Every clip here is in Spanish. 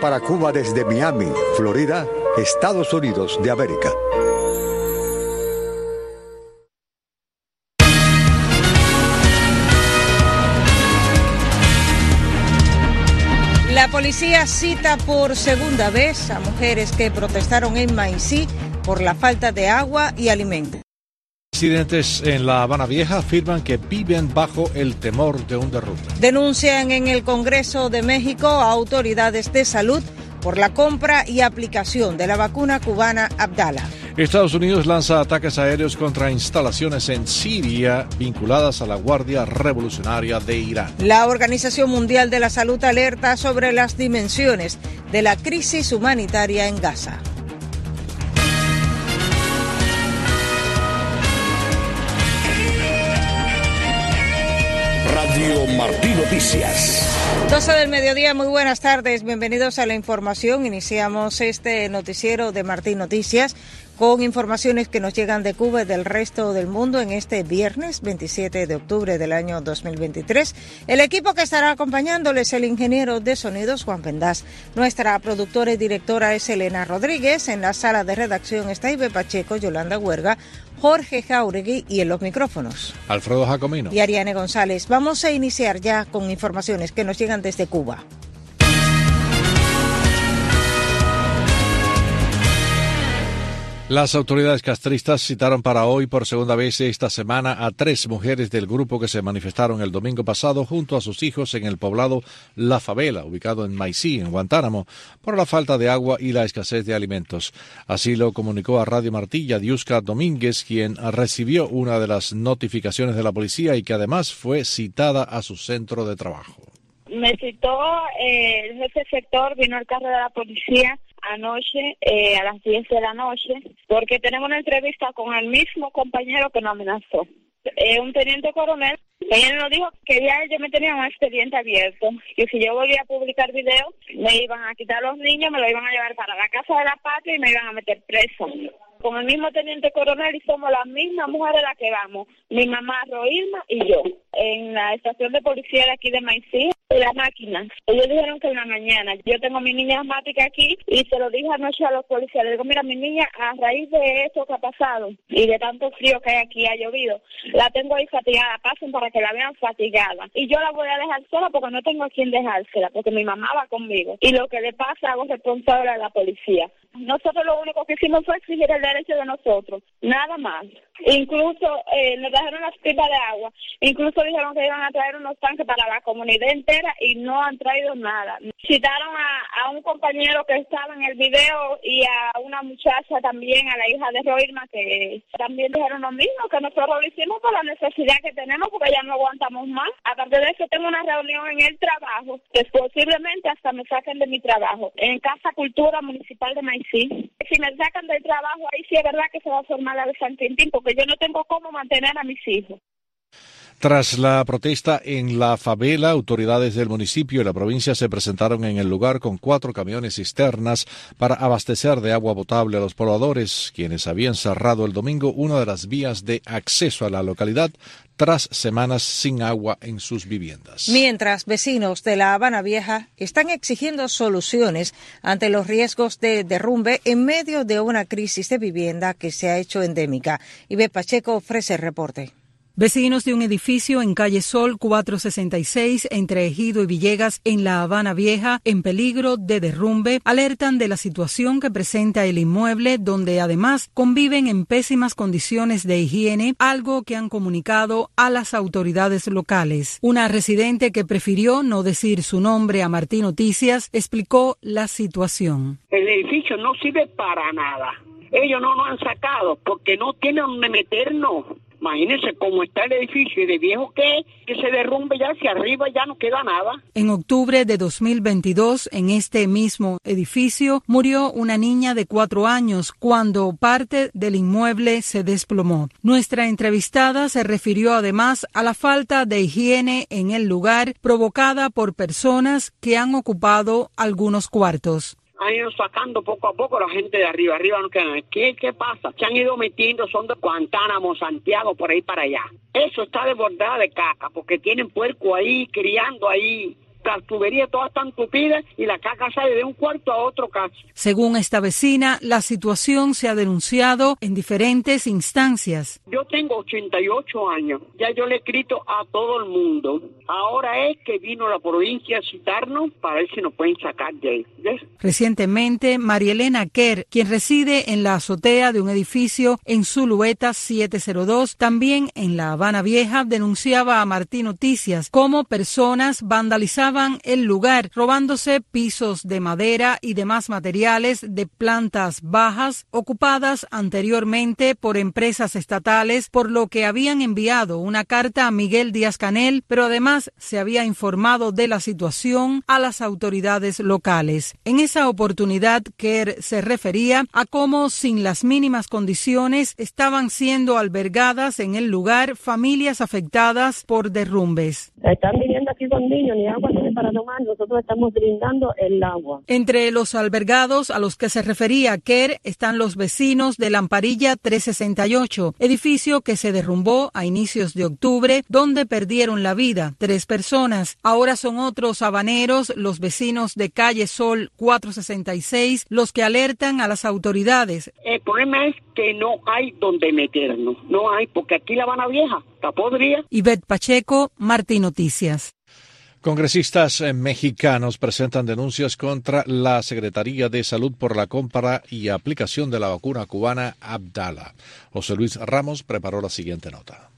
Para Cuba desde Miami, Florida, Estados Unidos de América. La policía cita por segunda vez a mujeres que protestaron en Maicí por la falta de agua y alimentos. Residentes en La Habana Vieja afirman que viven bajo el temor de un derrumbe. Denuncian en el Congreso de México a autoridades de salud por la compra y aplicación de la vacuna cubana Abdala. Estados Unidos lanza ataques aéreos contra instalaciones en Siria vinculadas a la Guardia Revolucionaria de Irán. La Organización Mundial de la Salud alerta sobre las dimensiones de la crisis humanitaria en Gaza. Radio Martí Noticias. 12 del mediodía, muy buenas tardes, bienvenidos a la información. Iniciamos este noticiero de Martín Noticias con informaciones que nos llegan de Cuba y del resto del mundo en este viernes 27 de octubre del año 2023. El equipo que estará acompañándoles el ingeniero de sonidos Juan Pendaz. Nuestra productora y directora es Elena Rodríguez. En la sala de redacción está Ibe Pacheco, Yolanda Huerga, Jorge Jauregui y en los micrófonos. Alfredo Jacomino. Y Ariane González. Vamos a iniciar ya con informaciones que nos llegan desde Cuba. Las autoridades castristas citaron para hoy por segunda vez esta semana a tres mujeres del grupo que se manifestaron el domingo pasado junto a sus hijos en el poblado La Favela, ubicado en Maicí, en Guantánamo, por la falta de agua y la escasez de alimentos. Así lo comunicó a Radio Martilla Diusca Domínguez, quien recibió una de las notificaciones de la policía y que además fue citada a su centro de trabajo. Me citó eh, el jefe sector, vino al carro de la policía anoche eh, a las 10 de la noche porque tenemos una entrevista con el mismo compañero que nos amenazó. Eh, un teniente coronel, ella nos dijo que ya ellos me tenían un expediente abierto y si yo volvía a publicar videos me iban a quitar los niños, me lo iban a llevar para la casa de la patria y me iban a meter preso. Con el mismo teniente coronel y somos las mismas mujeres las que vamos, mi mamá Roilma y yo, en la estación de policía de aquí de Maicí, la máquina. Ellos dijeron que en la mañana. Yo tengo mi niña asmática aquí y se lo dije anoche a los policías. Le digo, mira, mi niña, a raíz de esto que ha pasado y de tanto frío que hay aquí, ha llovido, la tengo ahí fatigada. Pasen para que la vean fatigada. Y yo la voy a dejar sola porque no tengo a quien dejársela, porque mi mamá va conmigo. Y lo que le pasa hago responsable a la policía. Nosotros lo único que hicimos fue exigir el derecho de nosotros, nada más. Incluso eh, nos dejaron las pipas de agua, incluso dijeron que iban a traer unos tanques para la comunidad entera y no han traído nada. Citaron a, un compañero que estaba en el video y a una muchacha también, a la hija de Roirma, que también dijeron lo mismo, que nosotros lo hicimos por la necesidad que tenemos porque ya no aguantamos más. Aparte de eso, tengo una reunión en el trabajo, que posiblemente hasta me saquen de mi trabajo, en Casa Cultura Municipal de Maicí. Si me sacan del trabajo, ahí sí es verdad que se va a formar la de San Quintín, porque yo no tengo cómo mantener a mis hijos. Tras la protesta en la favela, autoridades del municipio y la provincia se presentaron en el lugar con cuatro camiones cisternas para abastecer de agua potable a los pobladores, quienes habían cerrado el domingo una de las vías de acceso a la localidad tras semanas sin agua en sus viviendas. Mientras vecinos de La Habana Vieja están exigiendo soluciones ante los riesgos de derrumbe en medio de una crisis de vivienda que se ha hecho endémica. Ibe Pacheco ofrece el reporte. Vecinos de un edificio en calle Sol 466 entre Ejido y Villegas en La Habana Vieja en peligro de derrumbe alertan de la situación que presenta el inmueble donde además conviven en pésimas condiciones de higiene, algo que han comunicado a las autoridades locales. Una residente que prefirió no decir su nombre a Martín Noticias explicó la situación. El edificio no sirve para nada. Ellos no nos han sacado porque no tienen donde meternos. Imagínense cómo está el edificio de viejo que que se derrumbe ya hacia arriba ya no queda nada. En octubre de 2022, en este mismo edificio, murió una niña de cuatro años cuando parte del inmueble se desplomó. Nuestra entrevistada se refirió además a la falta de higiene en el lugar provocada por personas que han ocupado algunos cuartos han ido sacando poco a poco la gente de arriba, arriba no quedan. ¿Qué, ¿Qué pasa? Se han ido metiendo, son de Guantánamo, Santiago, por ahí para allá. Eso está desbordado de caca, porque tienen puerco ahí, criando ahí. Las tuberías todas están tupidas y la caca sale de un cuarto a otro casi. Según esta vecina, la situación se ha denunciado en diferentes instancias. Yo tengo 88 años, ya yo le he escrito a todo el mundo. Ahora es que vino la provincia a citarnos para ver si nos pueden sacar de ahí. Recientemente, María Elena Kerr, quien reside en la azotea de un edificio en Zulueta 702, también en La Habana Vieja, denunciaba a Martín Noticias cómo personas el lugar, robándose pisos de madera y demás materiales de plantas bajas ocupadas anteriormente por empresas estatales, por lo que habían enviado una carta a Miguel Díaz Canel, pero además se había informado de la situación a las autoridades locales. En esa oportunidad, Kerr se refería a cómo sin las mínimas condiciones estaban siendo albergadas en el lugar familias afectadas por derrumbes. Para tomar, nosotros estamos brindando el agua. Entre los albergados a los que se refería Kerr están los vecinos de Lamparilla 368, edificio que se derrumbó a inicios de octubre, donde perdieron la vida tres personas. Ahora son otros habaneros, los vecinos de calle Sol 466, los que alertan a las autoridades. El problema es que no hay donde meternos, no hay, porque aquí la Habana Vieja está podrida. Ivette Pacheco, Martín Noticias. Congresistas eh, mexicanos presentan denuncias contra la Secretaría de Salud por la compra y aplicación de la vacuna cubana Abdala. José Luis Ramos preparó la siguiente nota.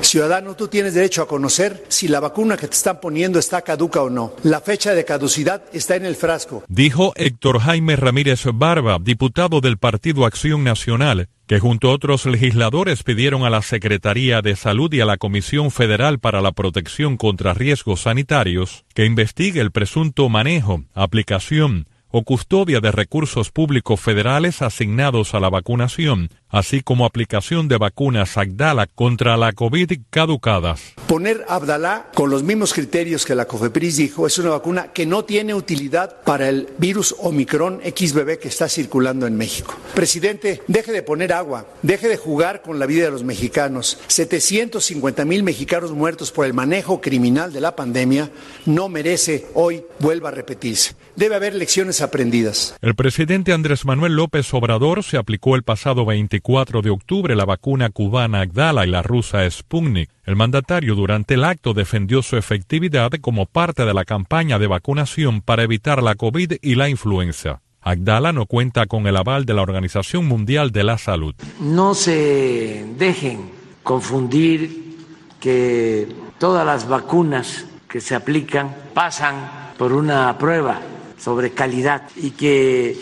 Ciudadano, tú tienes derecho a conocer si la vacuna que te están poniendo está caduca o no. La fecha de caducidad está en el frasco. Dijo Héctor Jaime Ramírez Barba, diputado del Partido Acción Nacional, que junto a otros legisladores pidieron a la Secretaría de Salud y a la Comisión Federal para la Protección contra Riesgos Sanitarios que investigue el presunto manejo, aplicación, o custodia de recursos públicos federales asignados a la vacunación, así como aplicación de vacunas Agdala contra la COVID caducadas. Poner Abdalá con los mismos criterios que la COFEPRIS dijo es una vacuna que no tiene utilidad para el virus Omicron XBB que está circulando en México. Presidente, deje de poner agua, deje de jugar con la vida de los mexicanos. 750 mil mexicanos muertos por el manejo criminal de la pandemia no merece hoy vuelva a repetirse. Debe haber lecciones aprendidas. El presidente Andrés Manuel López Obrador se aplicó el pasado 24 de octubre la vacuna cubana Agdala y la rusa Sputnik. El mandatario durante el acto defendió su efectividad como parte de la campaña de vacunación para evitar la COVID y la influenza. Agdala no cuenta con el aval de la Organización Mundial de la Salud. No se dejen confundir que todas las vacunas que se aplican pasan por una prueba sobre calidad y que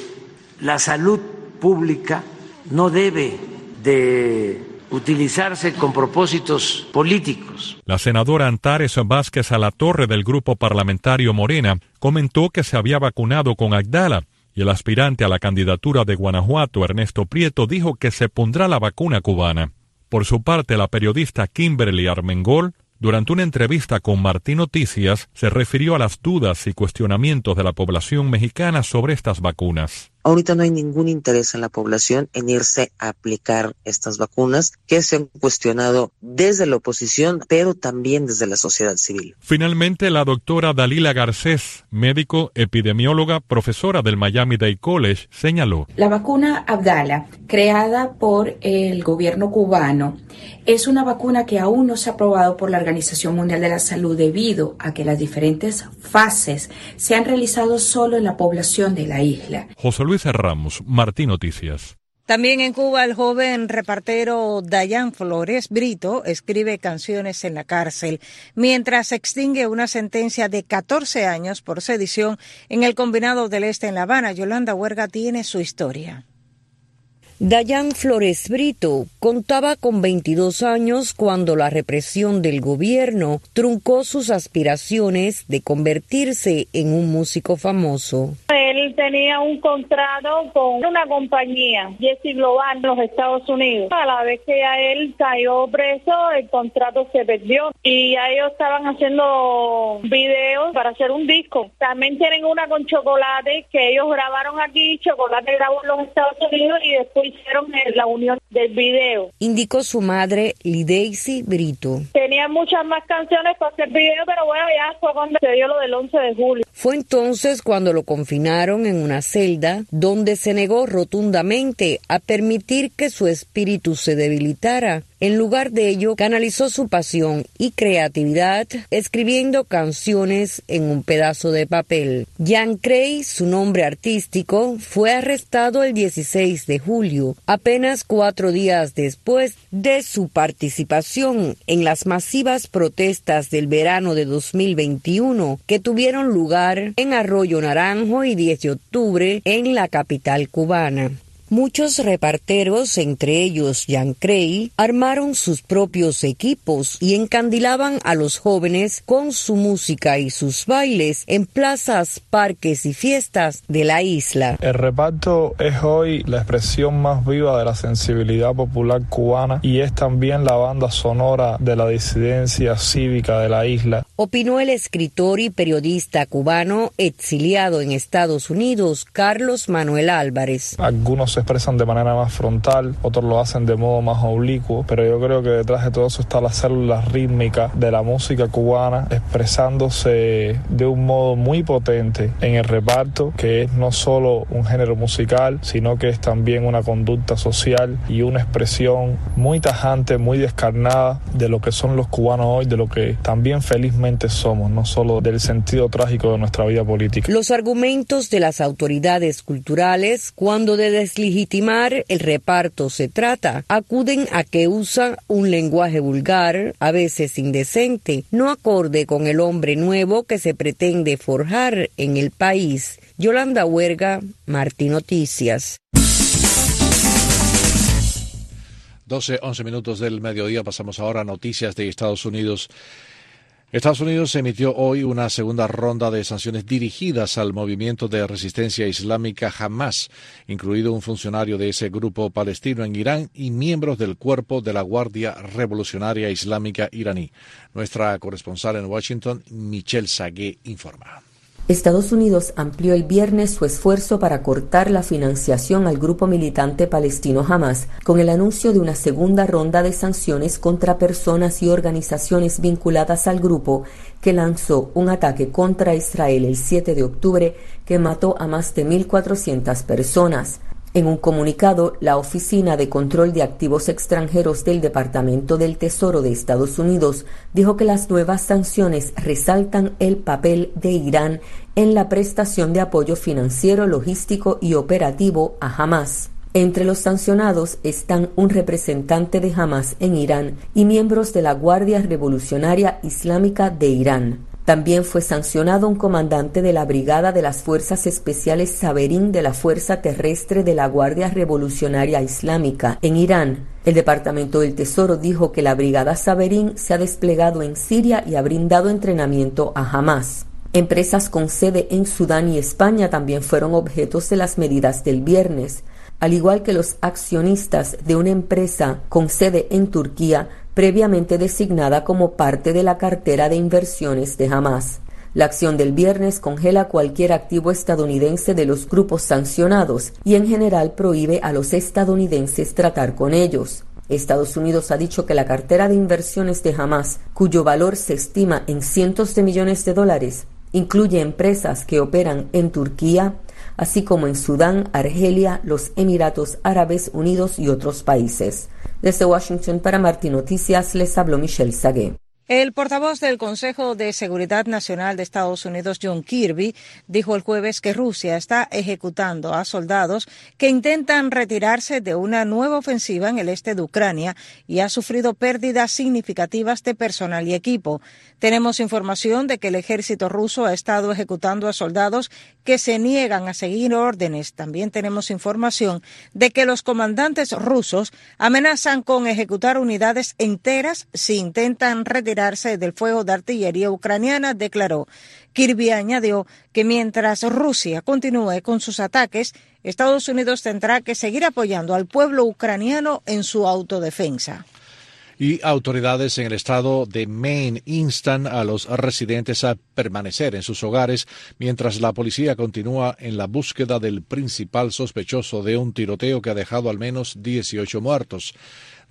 la salud pública no debe de utilizarse con propósitos políticos. La senadora Antares Vázquez Alatorre del grupo parlamentario Morena comentó que se había vacunado con Agdala y el aspirante a la candidatura de Guanajuato, Ernesto Prieto, dijo que se pondrá la vacuna cubana. Por su parte, la periodista Kimberly Armengol durante una entrevista con Martín Noticias, se refirió a las dudas y cuestionamientos de la población mexicana sobre estas vacunas. Ahorita no hay ningún interés en la población en irse a aplicar estas vacunas que se han cuestionado desde la oposición, pero también desde la sociedad civil. Finalmente, la doctora Dalila Garcés, médico, epidemióloga, profesora del Miami Day College, señaló. La vacuna Abdala, creada por el gobierno cubano, es una vacuna que aún no se ha aprobado por la Organización Mundial de la Salud debido a que las diferentes fases se han realizado solo en la población de la isla. José Luis Ramos, Martín Noticias. También en Cuba, el joven repartero Dayan Flores Brito escribe canciones en la cárcel, mientras se extingue una sentencia de 14 años por sedición en el Combinado del Este en La Habana. Yolanda Huerga tiene su historia. Dayan Flores Brito contaba con 22 años cuando la represión del gobierno truncó sus aspiraciones de convertirse en un músico famoso. Él tenía un contrato con una compañía, Jesse Global, en los Estados Unidos. A la vez que a él cayó preso, el contrato se perdió y a ellos estaban haciendo videos para hacer un disco. También tienen una con Chocolate que ellos grabaron aquí, Chocolate grabó en los Estados Unidos y después hicieron la unión del video. Indicó su madre, Lideisi Brito. Tenía muchas más canciones para hacer video, pero bueno, ya fue cuando se dio lo del 11 de julio. Fue entonces cuando lo confinaron en una celda donde se negó rotundamente a permitir que su espíritu se debilitara. En lugar de ello, canalizó su pasión y creatividad escribiendo canciones en un pedazo de papel. Jan Cray, su nombre artístico, fue arrestado el 16 de julio, apenas cuatro días después de su participación en las masivas protestas del verano de 2021 que tuvieron lugar en Arroyo Naranjo y 10 de octubre en la capital cubana. Muchos reparteros, entre ellos Jan Cray, armaron sus propios equipos y encandilaban a los jóvenes con su música y sus bailes en plazas, parques y fiestas de la isla. El reparto es hoy la expresión más viva de la sensibilidad popular cubana y es también la banda sonora de la disidencia cívica de la isla. Opinó el escritor y periodista cubano exiliado en Estados Unidos, Carlos Manuel Álvarez. Algunos se expresan de manera más frontal, otros lo hacen de modo más oblicuo, pero yo creo que detrás de todo eso está la célula rítmica de la música cubana expresándose de un modo muy potente en el reparto, que es no solo un género musical, sino que es también una conducta social y una expresión muy tajante, muy descarnada de lo que son los cubanos hoy, de lo que también felizmente somos, no solo del sentido trágico de nuestra vida política. Los argumentos de las autoridades culturales cuando de legitimar el reparto se trata, acuden a que usa un lenguaje vulgar, a veces indecente, no acorde con el hombre nuevo que se pretende forjar en el país. Yolanda Huerga, Martín Noticias. 12, 11 minutos del mediodía. Pasamos ahora a noticias de Estados Unidos. Estados Unidos emitió hoy una segunda ronda de sanciones dirigidas al movimiento de resistencia islámica Hamas, incluido un funcionario de ese grupo palestino en Irán y miembros del cuerpo de la Guardia Revolucionaria Islámica iraní. Nuestra corresponsal en Washington, Michelle Sagué, informa. Estados Unidos amplió el viernes su esfuerzo para cortar la financiación al grupo militante palestino Hamas, con el anuncio de una segunda ronda de sanciones contra personas y organizaciones vinculadas al grupo que lanzó un ataque contra Israel el 7 de octubre que mató a más de 1.400 personas. En un comunicado, la Oficina de Control de Activos Extranjeros del Departamento del Tesoro de Estados Unidos dijo que las nuevas sanciones resaltan el papel de Irán en la prestación de apoyo financiero, logístico y operativo a Hamas. Entre los sancionados están un representante de Hamas en Irán y miembros de la Guardia Revolucionaria Islámica de Irán. También fue sancionado un comandante de la Brigada de las Fuerzas Especiales Saberín de la Fuerza Terrestre de la Guardia Revolucionaria Islámica en Irán. El Departamento del Tesoro dijo que la Brigada Saberín se ha desplegado en Siria y ha brindado entrenamiento a Hamas. Empresas con sede en Sudán y España también fueron objetos de las medidas del viernes, al igual que los accionistas de una empresa con sede en Turquía previamente designada como parte de la cartera de inversiones de Hamas. La acción del viernes congela cualquier activo estadounidense de los grupos sancionados y en general prohíbe a los estadounidenses tratar con ellos. Estados Unidos ha dicho que la cartera de inversiones de Hamas, cuyo valor se estima en cientos de millones de dólares, incluye empresas que operan en Turquía, así como en Sudán, Argelia, los Emiratos Árabes Unidos y otros países. Desde Washington para Martín Noticias les habló Michelle Sagué. El portavoz del Consejo de Seguridad Nacional de Estados Unidos, John Kirby, dijo el jueves que Rusia está ejecutando a soldados que intentan retirarse de una nueva ofensiva en el este de Ucrania y ha sufrido pérdidas significativas de personal y equipo. Tenemos información de que el ejército ruso ha estado ejecutando a soldados que se niegan a seguir órdenes. También tenemos información de que los comandantes rusos amenazan con ejecutar unidades enteras si intentan retirarse retirarse del fuego de artillería ucraniana, declaró. Kirby añadió que mientras Rusia continúe con sus ataques, Estados Unidos tendrá que seguir apoyando al pueblo ucraniano en su autodefensa y autoridades en el estado de Maine instan a los residentes a permanecer en sus hogares mientras la policía continúa en la búsqueda del principal sospechoso de un tiroteo que ha dejado al menos 18 muertos.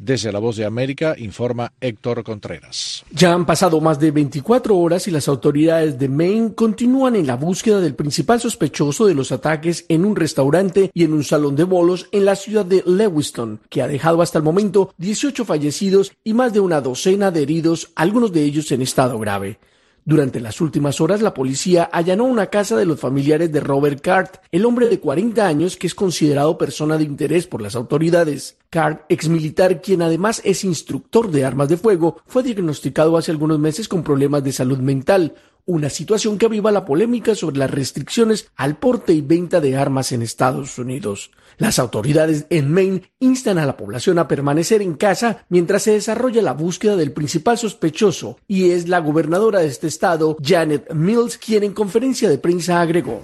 Desde La Voz de América informa Héctor Contreras. Ya han pasado más de 24 horas y las autoridades de Maine continúan en la búsqueda del principal sospechoso de los ataques en un restaurante y en un salón de bolos en la ciudad de Lewiston, que ha dejado hasta el momento 18 fallecidos y más de una docena de heridos, algunos de ellos en estado grave. Durante las últimas horas, la policía allanó una casa de los familiares de Robert Cart, el hombre de 40 años que es considerado persona de interés por las autoridades. Cart, exmilitar quien además es instructor de armas de fuego, fue diagnosticado hace algunos meses con problemas de salud mental, una situación que aviva la polémica sobre las restricciones al porte y venta de armas en Estados Unidos. Las autoridades en Maine instan a la población a permanecer en casa mientras se desarrolla la búsqueda del principal sospechoso y es la gobernadora de este estado, Janet Mills, quien en conferencia de prensa agregó.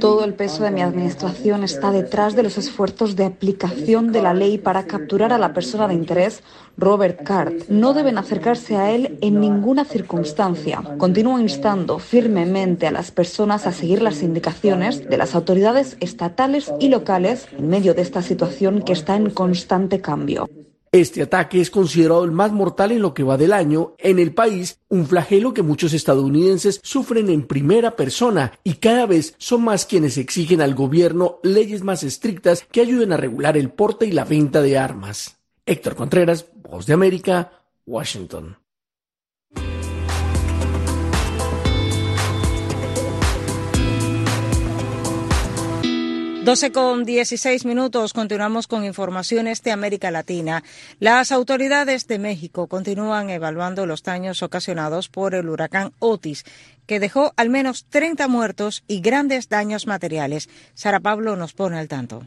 Todo el peso de mi administración está detrás de los esfuerzos de aplicación de la ley para capturar a la persona de interés, Robert Card. No deben acercarse a él en ninguna circunstancia. Continúo instando firmemente a las personas a seguir las indicaciones de las autoridades estatales y locales en medio de esta situación que está en constante cambio. Este ataque es considerado el más mortal en lo que va del año en el país, un flagelo que muchos estadounidenses sufren en primera persona y cada vez son más quienes exigen al gobierno leyes más estrictas que ayuden a regular el porte y la venta de armas. Héctor Contreras, Voz de América, Washington. 12 con 16 minutos. Continuamos con informaciones de América Latina. Las autoridades de México continúan evaluando los daños ocasionados por el huracán Otis, que dejó al menos 30 muertos y grandes daños materiales. Sara Pablo nos pone al tanto.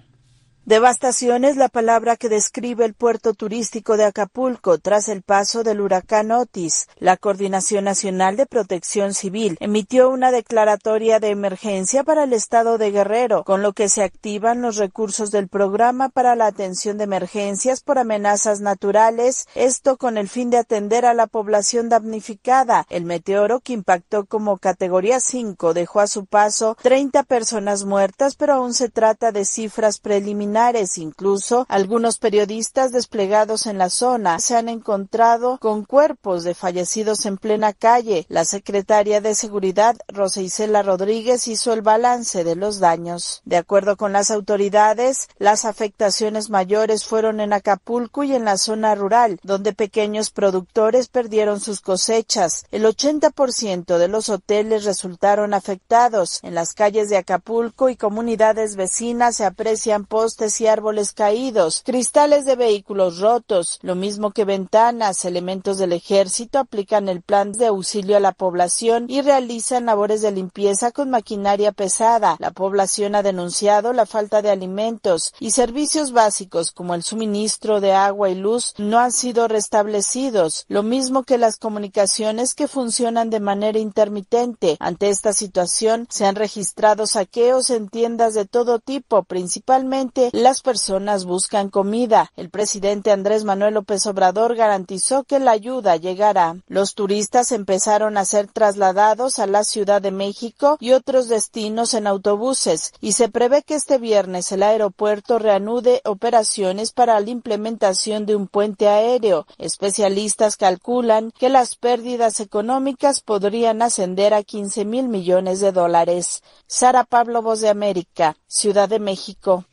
Devastación es la palabra que describe el puerto turístico de Acapulco tras el paso del huracán Otis. La Coordinación Nacional de Protección Civil emitió una declaratoria de emergencia para el estado de Guerrero, con lo que se activan los recursos del programa para la atención de emergencias por amenazas naturales, esto con el fin de atender a la población damnificada. El meteoro que impactó como categoría 5 dejó a su paso 30 personas muertas, pero aún se trata de cifras preliminares Incluso algunos periodistas desplegados en la zona se han encontrado con cuerpos de fallecidos en plena calle. La secretaria de Seguridad, Rosa Isela Rodríguez, hizo el balance de los daños. De acuerdo con las autoridades, las afectaciones mayores fueron en Acapulco y en la zona rural, donde pequeños productores perdieron sus cosechas. El 80% de los hoteles resultaron afectados. En las calles de Acapulco y comunidades vecinas se aprecian postes y árboles caídos, cristales de vehículos rotos, lo mismo que ventanas. Elementos del ejército aplican el plan de auxilio a la población y realizan labores de limpieza con maquinaria pesada. La población ha denunciado la falta de alimentos y servicios básicos como el suministro de agua y luz no han sido restablecidos, lo mismo que las comunicaciones que funcionan de manera intermitente. Ante esta situación se han registrado saqueos en tiendas de todo tipo, principalmente las personas buscan comida. El presidente Andrés Manuel López Obrador garantizó que la ayuda llegará. Los turistas empezaron a ser trasladados a la Ciudad de México y otros destinos en autobuses y se prevé que este viernes el aeropuerto reanude operaciones para la implementación de un puente aéreo. Especialistas calculan que las pérdidas económicas podrían ascender a 15 mil millones de dólares. Sara Pablo, Voz de América, Ciudad de México.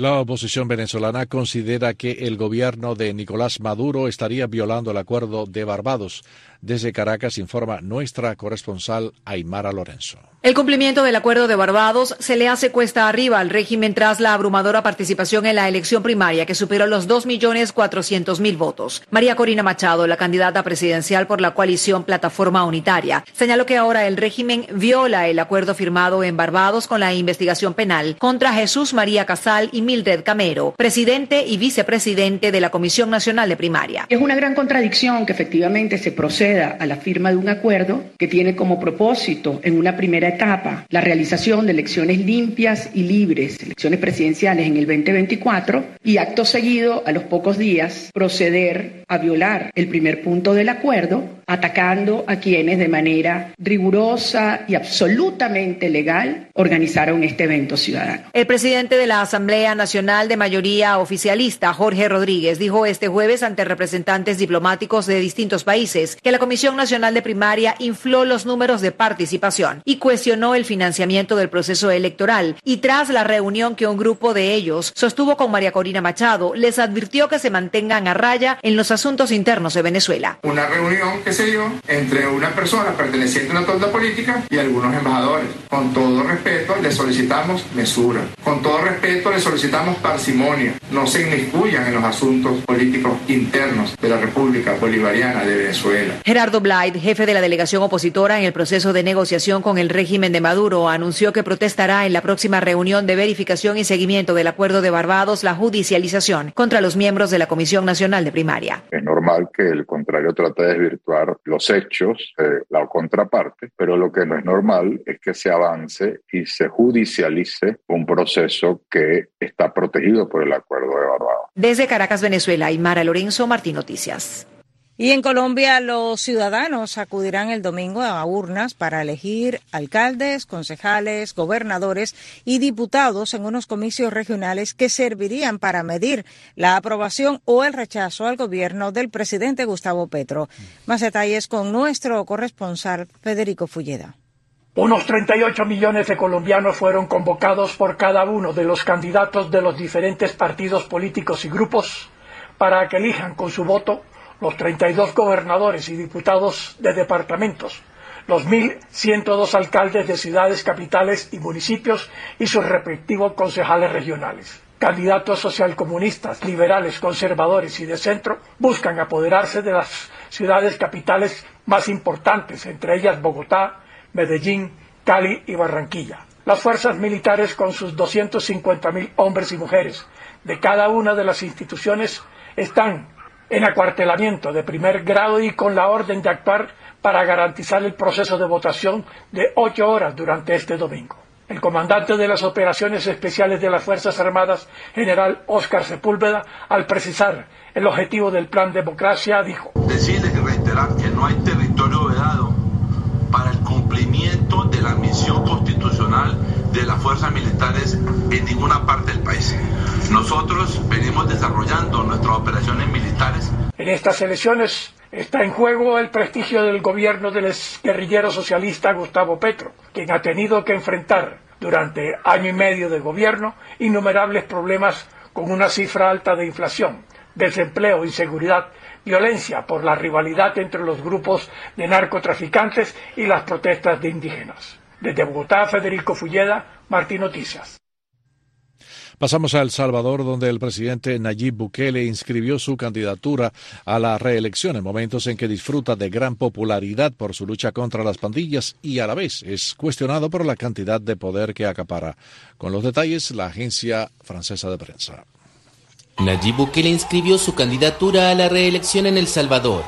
La oposición venezolana considera que el gobierno de Nicolás Maduro estaría violando el acuerdo de Barbados. Desde Caracas informa nuestra corresponsal Aymara Lorenzo. El cumplimiento del acuerdo de Barbados se le hace cuesta arriba al régimen tras la abrumadora participación en la elección primaria que superó los 2.400.000 votos. María Corina Machado, la candidata presidencial por la coalición Plataforma Unitaria, señaló que ahora el régimen viola el acuerdo firmado en Barbados con la investigación penal contra Jesús María Casal y Mildred Camero, presidente y vicepresidente de la Comisión Nacional de Primaria. Es una gran contradicción que efectivamente se proceda a la firma de un acuerdo que tiene como propósito en una primera etapa, la realización de elecciones limpias y libres, elecciones presidenciales en el 2024, y acto seguido, a los pocos días, proceder a violar el primer punto del acuerdo, atacando a quienes de manera rigurosa y absolutamente legal organizaron este evento ciudadano. El presidente de la Asamblea Nacional de mayoría oficialista, Jorge Rodríguez, dijo este jueves ante representantes diplomáticos de distintos países que la Comisión Nacional de Primaria infló los números de participación y cuestionó el financiamiento del proceso electoral. Y tras la reunión que un grupo de ellos sostuvo con María Corina Machado, les advirtió que se mantengan a raya en los asuntos internos de Venezuela. Una reunión que se dio entre una persona perteneciente a una tonda política y algunos embajadores. Con todo respeto, le solicitamos mesura. Con todo respeto, le solicitamos parsimonia. No se inmiscuyan en los asuntos políticos internos de la República Bolivariana de Venezuela. Gerardo Blight, jefe de la delegación opositora en el proceso de negociación con el régimen de Maduro, anunció que protestará en la próxima reunión de verificación y seguimiento del acuerdo de Barbados la judicialización contra los miembros de la Comisión Nacional de Primaria. Es normal que el contrario trate de desvirtuar los hechos, eh, la contraparte, pero lo que no es normal es que se avance y se judicialice un proceso que está protegido por el acuerdo de Barbados. Desde Caracas, Venezuela, Mara Lorenzo, Martín Noticias. Y en Colombia los ciudadanos acudirán el domingo a urnas para elegir alcaldes, concejales, gobernadores y diputados en unos comicios regionales que servirían para medir la aprobación o el rechazo al gobierno del presidente Gustavo Petro. Más detalles con nuestro corresponsal Federico Fulleda. Unos 38 millones de colombianos fueron convocados por cada uno de los candidatos de los diferentes partidos políticos y grupos para que elijan con su voto los 32 gobernadores y diputados de departamentos, los 1.102 alcaldes de ciudades, capitales y municipios y sus respectivos concejales regionales. Candidatos socialcomunistas, liberales, conservadores y de centro buscan apoderarse de las ciudades capitales más importantes, entre ellas Bogotá, Medellín, Cali y Barranquilla. Las fuerzas militares con sus 250.000 hombres y mujeres de cada una de las instituciones están en acuartelamiento de primer grado y con la orden de actuar para garantizar el proceso de votación de ocho horas durante este domingo. El comandante de las operaciones especiales de las Fuerzas Armadas, general Óscar Sepúlveda, al precisar el objetivo del plan democracia, dijo. Decirles y reiterar que no hay territorio vedado para el cumplimiento de la misión constitucional de las fuerzas militares en ninguna parte del país. Nosotros venimos desarrollando nuestras operaciones militares. En estas elecciones está en juego el prestigio del gobierno del guerrillero socialista Gustavo Petro, quien ha tenido que enfrentar durante año y medio de gobierno innumerables problemas con una cifra alta de inflación, desempleo, inseguridad, violencia por la rivalidad entre los grupos de narcotraficantes y las protestas de indígenas. Desde Bogotá, Federico Fulleda, Martín Noticias. Pasamos a El Salvador, donde el presidente Nayib Bukele inscribió su candidatura a la reelección en momentos en que disfruta de gran popularidad por su lucha contra las pandillas y a la vez es cuestionado por la cantidad de poder que acapara. Con los detalles, la agencia francesa de prensa. Nayib Bukele inscribió su candidatura a la reelección en El Salvador.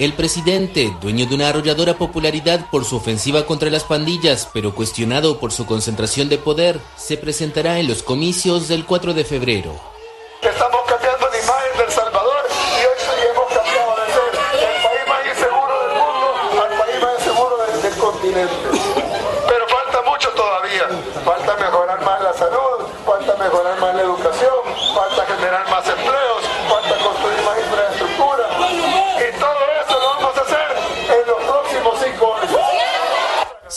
El presidente, dueño de una arrolladora popularidad por su ofensiva contra las pandillas, pero cuestionado por su concentración de poder, se presentará en los comicios del 4 de febrero. Estamos cambiando la imagen del Salvador y hoy hemos cambiado de ser el país más inseguro del mundo al país más inseguro del, del continente.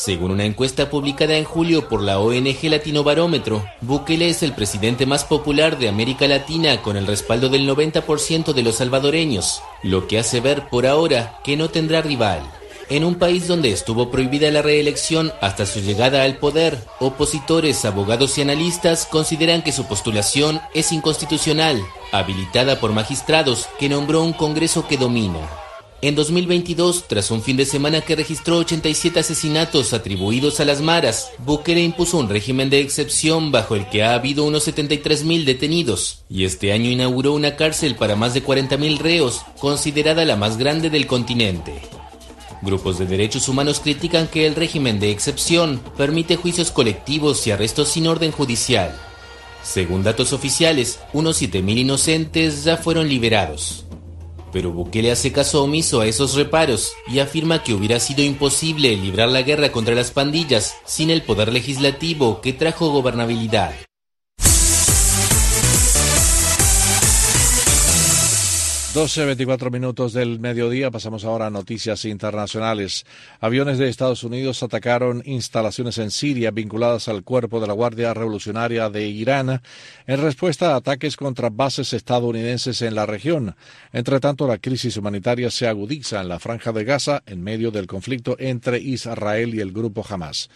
Según una encuesta publicada en julio por la ONG Latino Barómetro, Bukele es el presidente más popular de América Latina con el respaldo del 90% de los salvadoreños, lo que hace ver por ahora que no tendrá rival. En un país donde estuvo prohibida la reelección hasta su llegada al poder, opositores, abogados y analistas consideran que su postulación es inconstitucional, habilitada por magistrados que nombró un Congreso que domina. En 2022, tras un fin de semana que registró 87 asesinatos atribuidos a las maras, Bukele impuso un régimen de excepción bajo el que ha habido unos 73.000 detenidos, y este año inauguró una cárcel para más de 40.000 reos, considerada la más grande del continente. Grupos de derechos humanos critican que el régimen de excepción permite juicios colectivos y arrestos sin orden judicial. Según datos oficiales, unos 7.000 inocentes ya fueron liberados. Pero Bukele hace caso omiso a esos reparos y afirma que hubiera sido imposible librar la guerra contra las pandillas sin el poder legislativo que trajo gobernabilidad. 12.24 minutos del mediodía. Pasamos ahora a noticias internacionales. Aviones de Estados Unidos atacaron instalaciones en Siria vinculadas al cuerpo de la Guardia Revolucionaria de Irán en respuesta a ataques contra bases estadounidenses en la región. Entre tanto, la crisis humanitaria se agudiza en la franja de Gaza en medio del conflicto entre Israel y el grupo Hamas.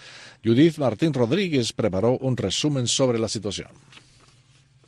Judith Martín Rodríguez preparó un resumen sobre la situación.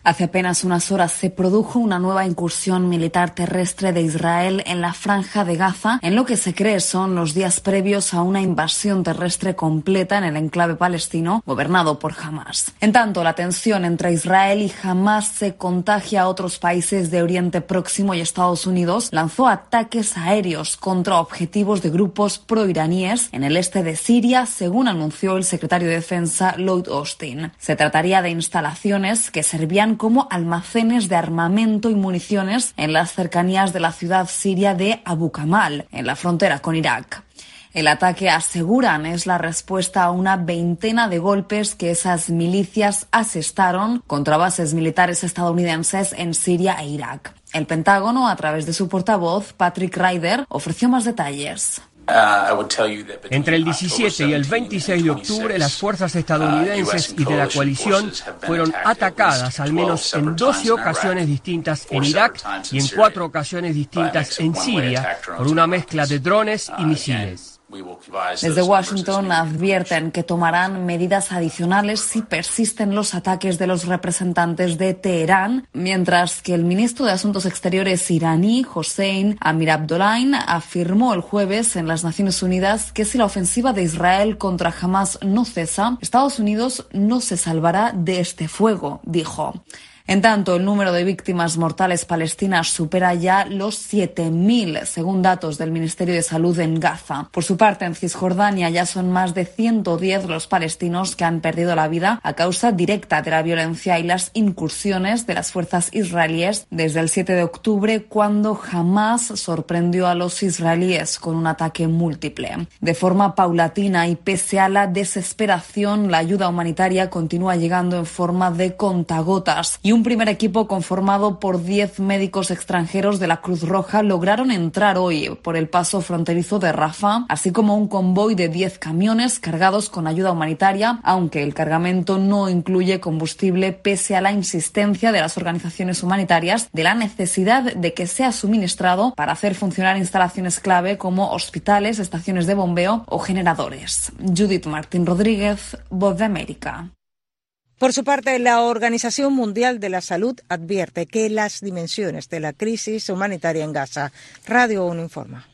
Hace apenas unas horas se produjo una nueva incursión militar terrestre de Israel en la franja de Gaza, en lo que se cree son los días previos a una invasión terrestre completa en el enclave palestino gobernado por Hamas. En tanto, la tensión entre Israel y Hamas se contagia a otros países de Oriente Próximo y Estados Unidos lanzó ataques aéreos contra objetivos de grupos proiraníes en el este de Siria, según anunció el secretario de Defensa Lloyd Austin. Se trataría de instalaciones que servían como almacenes de armamento y municiones en las cercanías de la ciudad siria de Abu Kamal, en la frontera con Irak. El ataque, aseguran, es la respuesta a una veintena de golpes que esas milicias asestaron contra bases militares estadounidenses en Siria e Irak. El Pentágono, a través de su portavoz, Patrick Ryder, ofreció más detalles. Uh, Entre el 17 y el 26 de octubre, las fuerzas uh, estadounidenses y de la coalición fueron atacadas al menos en 12 ocasiones distintas en Irak y en cuatro ocasiones distintas en Siria por una mezcla de drones y uh, misiles. Desde Washington advierten que tomarán medidas adicionales si persisten los ataques de los representantes de Teherán, mientras que el ministro de Asuntos Exteriores iraní, Hossein Amir Abdollahian, afirmó el jueves en las Naciones Unidas que si la ofensiva de Israel contra Hamas no cesa, Estados Unidos no se salvará de este fuego, dijo. En tanto, el número de víctimas mortales palestinas supera ya los 7.000, según datos del Ministerio de Salud en Gaza. Por su parte, en Cisjordania ya son más de 110 los palestinos que han perdido la vida a causa directa de la violencia y las incursiones de las fuerzas israelíes desde el 7 de octubre, cuando jamás sorprendió a los israelíes con un ataque múltiple. De forma paulatina y pese a la desesperación, la ayuda humanitaria continúa llegando en forma de contagotas y un un primer equipo conformado por 10 médicos extranjeros de la Cruz Roja lograron entrar hoy por el paso fronterizo de Rafah, así como un convoy de 10 camiones cargados con ayuda humanitaria, aunque el cargamento no incluye combustible pese a la insistencia de las organizaciones humanitarias de la necesidad de que sea suministrado para hacer funcionar instalaciones clave como hospitales, estaciones de bombeo o generadores. Judith Martín Rodríguez, Voz de América. Por su parte, la Organización Mundial de la Salud advierte que las dimensiones de la crisis humanitaria en Gaza. Radio 1 informa.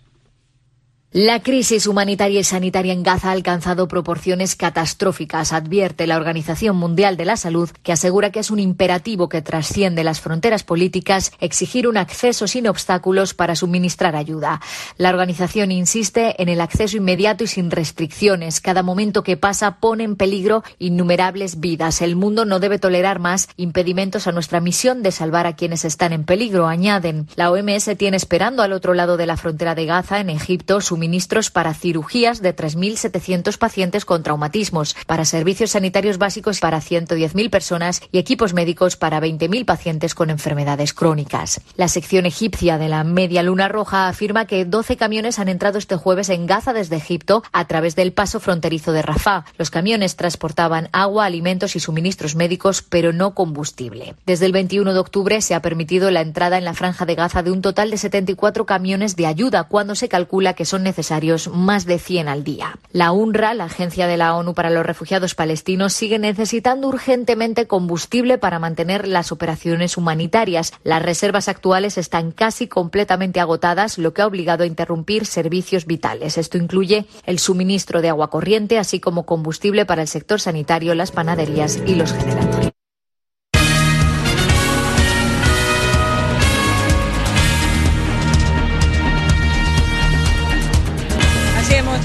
La crisis humanitaria y sanitaria en Gaza ha alcanzado proporciones catastróficas, advierte la Organización Mundial de la Salud, que asegura que es un imperativo que trasciende las fronteras políticas exigir un acceso sin obstáculos para suministrar ayuda. La organización insiste en el acceso inmediato y sin restricciones. Cada momento que pasa pone en peligro innumerables vidas. El mundo no debe tolerar más impedimentos a nuestra misión de salvar a quienes están en peligro, añaden. La OMS tiene esperando al otro lado de la frontera de Gaza, en Egipto, su suministros para cirugías de 3.700 pacientes con traumatismos, para servicios sanitarios básicos para 110.000 personas y equipos médicos para 20.000 pacientes con enfermedades crónicas. La sección egipcia de la Media Luna Roja afirma que 12 camiones han entrado este jueves en Gaza desde Egipto a través del paso fronterizo de Rafah. Los camiones transportaban agua, alimentos y suministros médicos, pero no combustible. Desde el 21 de octubre se ha permitido la entrada en la franja de Gaza de un total de 74 camiones de ayuda, cuando se calcula que son necesarios necesarios más de 100 al día. La UNRWA, la Agencia de la ONU para los Refugiados Palestinos, sigue necesitando urgentemente combustible para mantener las operaciones humanitarias. Las reservas actuales están casi completamente agotadas, lo que ha obligado a interrumpir servicios vitales. Esto incluye el suministro de agua corriente, así como combustible para el sector sanitario, las panaderías y los generadores.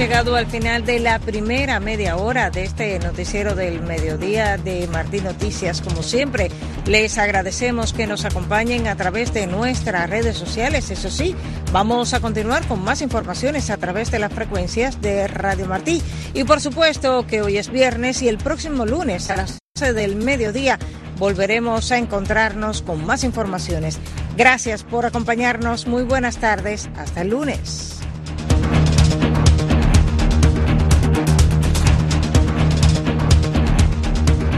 Llegado al final de la primera media hora de este noticiero del mediodía de Martín Noticias. Como siempre, les agradecemos que nos acompañen a través de nuestras redes sociales. Eso sí, vamos a continuar con más informaciones a través de las frecuencias de Radio Martí. Y por supuesto que hoy es viernes y el próximo lunes a las 12 del mediodía volveremos a encontrarnos con más informaciones. Gracias por acompañarnos. Muy buenas tardes. Hasta el lunes.